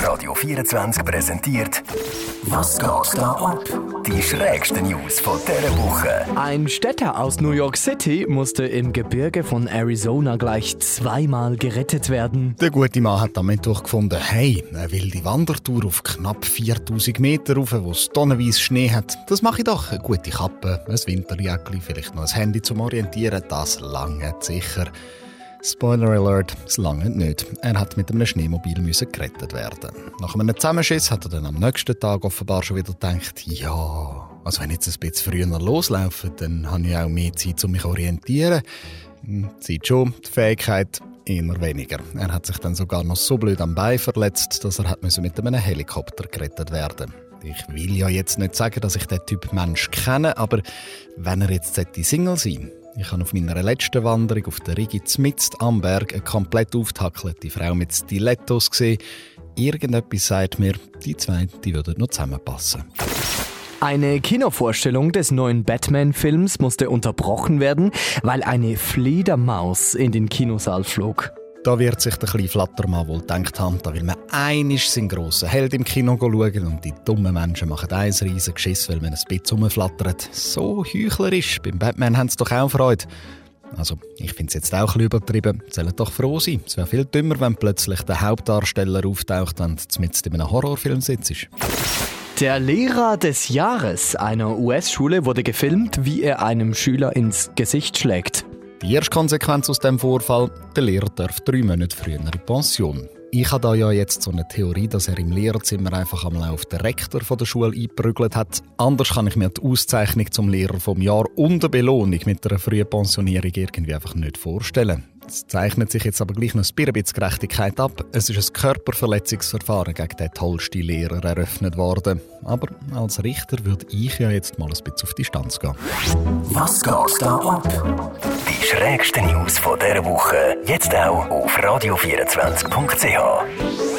Radio 24 präsentiert Was geht da ab? Die schrägsten News von dieser Woche. Ein Städter aus New York City musste im Gebirge von Arizona gleich zweimal gerettet werden. Der gute Mann hat am Mittwoch gefunden, hey, eine wilde Wandertour auf knapp 4000 Meter rauf, wo es tonnenweise Schnee hat. Das mache ich doch. Eine gute Kappe, ein Winterjäckchen, vielleicht noch ein Handy zum Orientieren. Das lange sicher. Spoiler Alert, es lange nicht. Er hat mit einem Schneemobil gerettet werden. Nach einem Zusammenschiss hat er dann am nächsten Tag offenbar schon wieder gedacht, ja, also wenn ich jetzt ein bisschen früher loslaufe, dann habe ich auch mehr Zeit, um mich zu orientieren. Hm, Zeit schon, die Fähigkeit eher weniger. Er hat sich dann sogar noch so blöd am Bein verletzt, dass er hat mit einem Helikopter gerettet werden ich will ja jetzt nicht sagen, dass ich den Typ Mensch kenne, aber wenn er jetzt Single sein ich habe auf meiner letzten Wanderung auf der Rigi Zmitzt am Berg eine komplett auftackelte Frau mit Stilettos gesehen. Irgendetwas sagt mir, die zwei die würden noch zusammenpassen. Eine Kinovorstellung des neuen Batman-Films musste unterbrochen werden, weil eine Fledermaus in den Kinosaal flog. Da wird sich der kleine Flattermann wohl gedacht haben, da will man einisch seinen grossen Held im Kino schauen und die dummen Menschen machen ein riesen Geschiss, weil man ein bisschen rumflattert. So heuchlerisch. Beim Batman haben sie doch auch Freude. Also, ich finde es jetzt auch ein übertrieben. Sollen doch froh sein. Es wäre viel dümmer, wenn plötzlich der Hauptdarsteller auftaucht und mit in einem Horrorfilm sitzt. Der Lehrer des Jahres einer US-Schule wurde gefilmt, wie er einem Schüler ins Gesicht schlägt. Die erste Konsequenz aus dem Vorfall, der Lehrer darf drei Monate früher in Pension. Ich habe da ja jetzt so eine Theorie, dass er im Lehrerzimmer einfach einmal auf den Rektor der Schule eingeprügelt hat. Anders kann ich mir die Auszeichnung zum Lehrer vom Jahr und eine Belohnung mit einer frühen Pensionierung irgendwie einfach nicht vorstellen. Es zeichnet sich jetzt aber gleich noch ein bisschen Gerechtigkeit ab. Es ist ein Körperverletzungsverfahren gegen den tollsten Lehrer eröffnet worden. Aber als Richter würde ich ja jetzt mal ein bisschen auf Distanz gehen. Was geht da ab? Schrägsten News von dieser Woche jetzt auch auf radio24.ch.